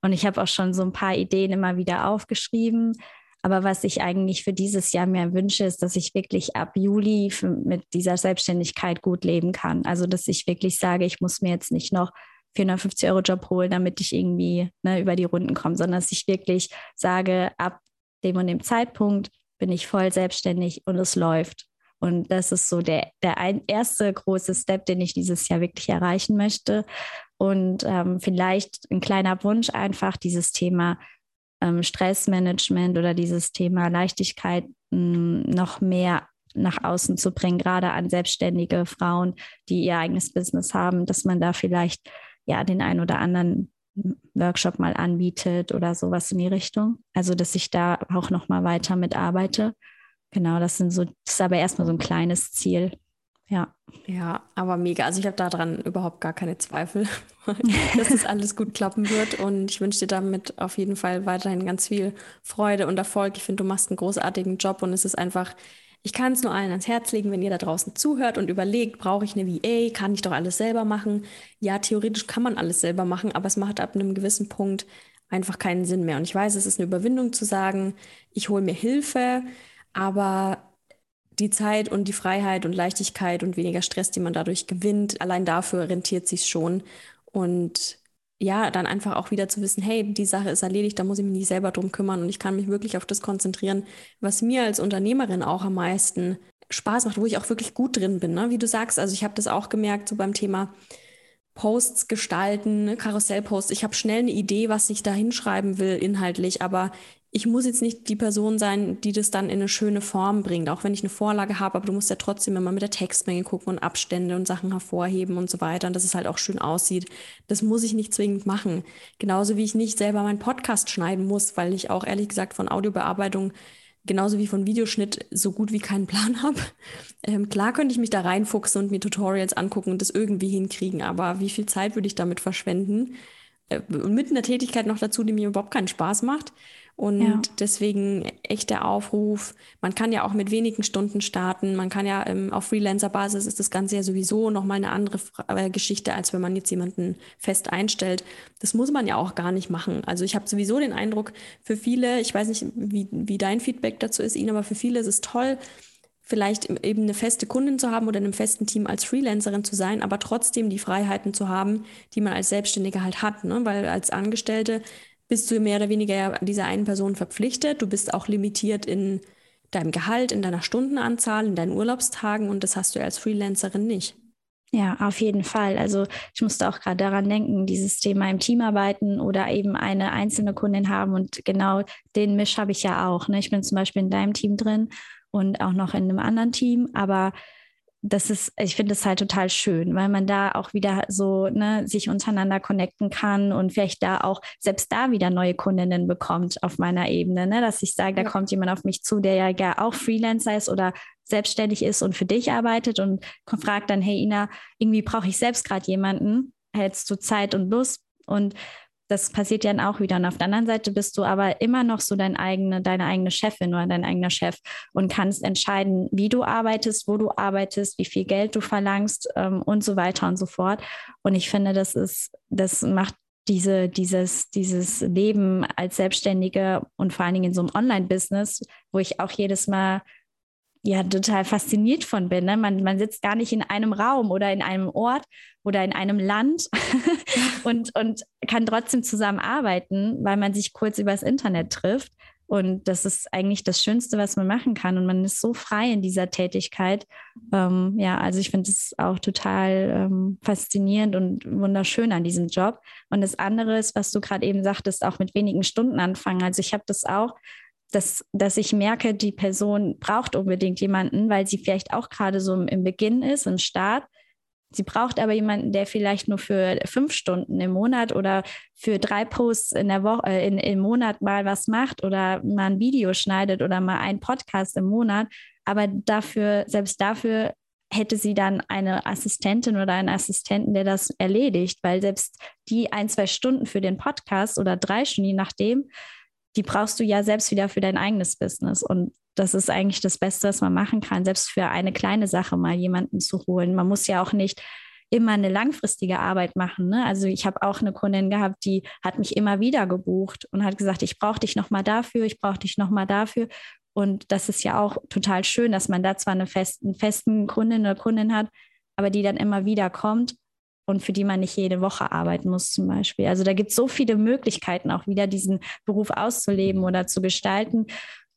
und ich habe auch schon so ein paar Ideen immer wieder aufgeschrieben. Aber was ich eigentlich für dieses Jahr mir wünsche, ist, dass ich wirklich ab Juli mit dieser Selbstständigkeit gut leben kann. Also, dass ich wirklich sage, ich muss mir jetzt nicht noch 450 Euro Job holen, damit ich irgendwie ne, über die Runden komme, sondern dass ich wirklich sage, ab dem und dem Zeitpunkt bin ich voll selbstständig und es läuft. Und das ist so der, der ein, erste große Step, den ich dieses Jahr wirklich erreichen möchte. Und ähm, vielleicht ein kleiner Wunsch einfach, dieses Thema ähm, Stressmanagement oder dieses Thema Leichtigkeit mh, noch mehr nach außen zu bringen, gerade an selbstständige Frauen, die ihr eigenes Business haben, dass man da vielleicht ja den ein oder anderen Workshop mal anbietet oder sowas in die Richtung. Also dass ich da auch noch mal weiter mitarbeite. Genau, das sind so, das ist aber erstmal so ein kleines Ziel. Ja. Ja, aber mega. Also ich habe daran überhaupt gar keine Zweifel, dass das alles gut klappen wird. Und ich wünsche dir damit auf jeden Fall weiterhin ganz viel Freude und Erfolg. Ich finde, du machst einen großartigen Job und es ist einfach ich kann es nur allen ans Herz legen, wenn ihr da draußen zuhört und überlegt, brauche ich eine VA, kann ich doch alles selber machen? Ja, theoretisch kann man alles selber machen, aber es macht ab einem gewissen Punkt einfach keinen Sinn mehr. Und ich weiß, es ist eine Überwindung zu sagen, ich hole mir Hilfe, aber die Zeit und die Freiheit und Leichtigkeit und weniger Stress, die man dadurch gewinnt, allein dafür rentiert sich schon. Und ja, dann einfach auch wieder zu wissen, hey, die Sache ist erledigt, da muss ich mich nicht selber drum kümmern und ich kann mich wirklich auf das konzentrieren, was mir als Unternehmerin auch am meisten Spaß macht, wo ich auch wirklich gut drin bin. Ne? Wie du sagst, also ich habe das auch gemerkt, so beim Thema Posts gestalten, ne? Karussellposts. Ich habe schnell eine Idee, was ich da hinschreiben will inhaltlich, aber ich muss jetzt nicht die Person sein, die das dann in eine schöne Form bringt, auch wenn ich eine Vorlage habe, aber du musst ja trotzdem immer mit der Textmenge gucken und Abstände und Sachen hervorheben und so weiter und dass es halt auch schön aussieht. Das muss ich nicht zwingend machen. Genauso wie ich nicht selber meinen Podcast schneiden muss, weil ich auch ehrlich gesagt von Audiobearbeitung genauso wie von Videoschnitt so gut wie keinen Plan habe. Ähm, klar könnte ich mich da reinfuchsen und mir Tutorials angucken und das irgendwie hinkriegen, aber wie viel Zeit würde ich damit verschwenden? Äh, mit einer Tätigkeit noch dazu, die mir überhaupt keinen Spaß macht. Und ja. deswegen echt der Aufruf. Man kann ja auch mit wenigen Stunden starten. Man kann ja ähm, auf Freelancer-Basis ist das Ganze ja sowieso nochmal eine andere äh, Geschichte, als wenn man jetzt jemanden fest einstellt. Das muss man ja auch gar nicht machen. Also ich habe sowieso den Eindruck, für viele, ich weiß nicht, wie, wie dein Feedback dazu ist, Ihnen, aber für viele ist es toll, vielleicht eben eine feste Kundin zu haben oder in einem festen Team als Freelancerin zu sein, aber trotzdem die Freiheiten zu haben, die man als Selbstständige halt hat. Ne? Weil als Angestellte bist du mehr oder weniger dieser einen Person verpflichtet. Du bist auch limitiert in deinem Gehalt, in deiner Stundenanzahl, in deinen Urlaubstagen und das hast du als Freelancerin nicht. Ja, auf jeden Fall. Also ich musste auch gerade daran denken, dieses Thema im Team arbeiten oder eben eine einzelne Kundin haben und genau den Misch habe ich ja auch. Ne? Ich bin zum Beispiel in deinem Team drin und auch noch in einem anderen Team, aber das ist, ich finde es halt total schön, weil man da auch wieder so ne, sich untereinander connecten kann und vielleicht da auch selbst da wieder neue Kundinnen bekommt auf meiner Ebene, ne, dass ich sage, da ja. kommt jemand auf mich zu, der ja auch Freelancer ist oder selbstständig ist und für dich arbeitet und fragt dann, hey Ina, irgendwie brauche ich selbst gerade jemanden, hättest du Zeit und Lust und das passiert ja dann auch wieder. Und auf der anderen Seite bist du aber immer noch so dein eigene, deine eigene Chefin oder dein eigener Chef und kannst entscheiden, wie du arbeitest, wo du arbeitest, wie viel Geld du verlangst ähm, und so weiter und so fort. Und ich finde, das ist, das macht diese, dieses, dieses Leben als Selbstständige und vor allen Dingen in so einem Online-Business, wo ich auch jedes Mal ja total fasziniert von bin. Ne? Man, man sitzt gar nicht in einem Raum oder in einem Ort oder in einem Land und, und kann trotzdem zusammenarbeiten, weil man sich kurz übers Internet trifft. Und das ist eigentlich das Schönste, was man machen kann. Und man ist so frei in dieser Tätigkeit. Ähm, ja, also ich finde es auch total ähm, faszinierend und wunderschön an diesem Job. Und das andere ist, was du gerade eben sagtest, auch mit wenigen Stunden anfangen. Also ich habe das auch dass, dass ich merke, die Person braucht unbedingt jemanden, weil sie vielleicht auch gerade so im, Beginn ist, im Start. Sie braucht aber jemanden, der vielleicht nur für fünf Stunden im Monat oder für drei Posts in der Woche, äh, in, im Monat mal was macht oder mal ein Video schneidet oder mal einen Podcast im Monat. Aber dafür, selbst dafür hätte sie dann eine Assistentin oder einen Assistenten, der das erledigt, weil selbst die ein, zwei Stunden für den Podcast oder drei Stunden, je nachdem, die brauchst du ja selbst wieder für dein eigenes Business. Und das ist eigentlich das Beste, was man machen kann, selbst für eine kleine Sache mal jemanden zu holen. Man muss ja auch nicht immer eine langfristige Arbeit machen. Ne? Also ich habe auch eine Kundin gehabt, die hat mich immer wieder gebucht und hat gesagt, ich brauche dich noch mal dafür, ich brauche dich noch mal dafür. Und das ist ja auch total schön, dass man da zwar eine festen, festen Kundin oder Kundin hat, aber die dann immer wieder kommt und für die man nicht jede Woche arbeiten muss zum Beispiel. Also da gibt es so viele Möglichkeiten, auch wieder diesen Beruf auszuleben oder zu gestalten.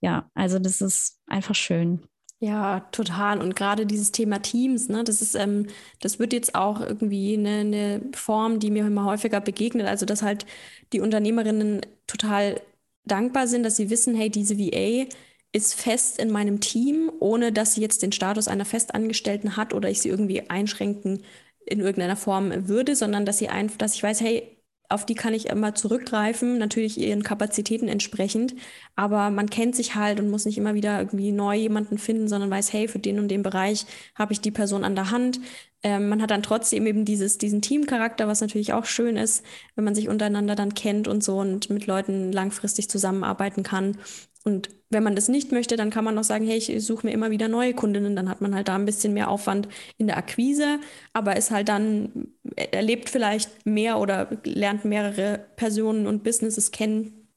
Ja, also das ist einfach schön. Ja, total. Und gerade dieses Thema Teams, ne, das ist, ähm, das wird jetzt auch irgendwie eine, eine Form, die mir immer häufiger begegnet. Also, dass halt die Unternehmerinnen total dankbar sind, dass sie wissen, hey, diese VA ist fest in meinem Team, ohne dass sie jetzt den Status einer Festangestellten hat oder ich sie irgendwie einschränken in irgendeiner Form würde, sondern dass sie einfach, dass ich weiß, hey, auf die kann ich immer zurückgreifen, natürlich ihren Kapazitäten entsprechend. Aber man kennt sich halt und muss nicht immer wieder irgendwie neu jemanden finden, sondern weiß, hey, für den und den Bereich habe ich die Person an der Hand. Ähm, man hat dann trotzdem eben dieses, diesen Teamcharakter, was natürlich auch schön ist, wenn man sich untereinander dann kennt und so und mit Leuten langfristig zusammenarbeiten kann. Und wenn man das nicht möchte, dann kann man noch sagen, hey, ich suche mir immer wieder neue Kundinnen. Dann hat man halt da ein bisschen mehr Aufwand in der Akquise, aber ist halt dann, erlebt vielleicht mehr oder lernt mehrere Personen und Businesses kennen.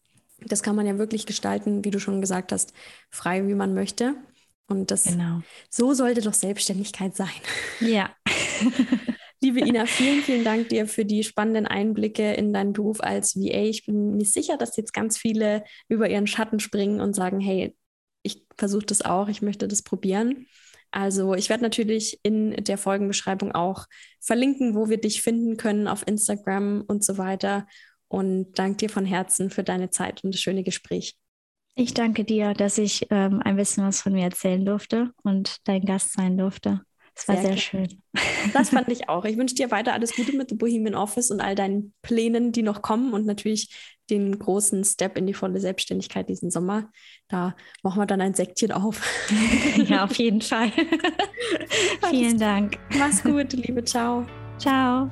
Das kann man ja wirklich gestalten, wie du schon gesagt hast, frei, wie man möchte. Und das genau. so sollte doch Selbstständigkeit sein. Ja. Liebe Ina, vielen, vielen Dank dir für die spannenden Einblicke in deinen Beruf als VA. Ich bin mir sicher, dass jetzt ganz viele über ihren Schatten springen und sagen, hey, ich versuche das auch, ich möchte das probieren. Also ich werde natürlich in der Folgenbeschreibung auch verlinken, wo wir dich finden können auf Instagram und so weiter. Und danke dir von Herzen für deine Zeit und das schöne Gespräch. Ich danke dir, dass ich ähm, ein bisschen was von mir erzählen durfte und dein Gast sein durfte. Es war sehr, sehr schön. Das fand ich auch. Ich wünsche dir weiter alles Gute mit The Bohemian Office und all deinen Plänen, die noch kommen und natürlich den großen Step in die volle Selbstständigkeit diesen Sommer. Da machen wir dann ein Sektchen auf. Ja, auf jeden Fall. Vielen Dank. Mach's gut, liebe. Ciao. Ciao.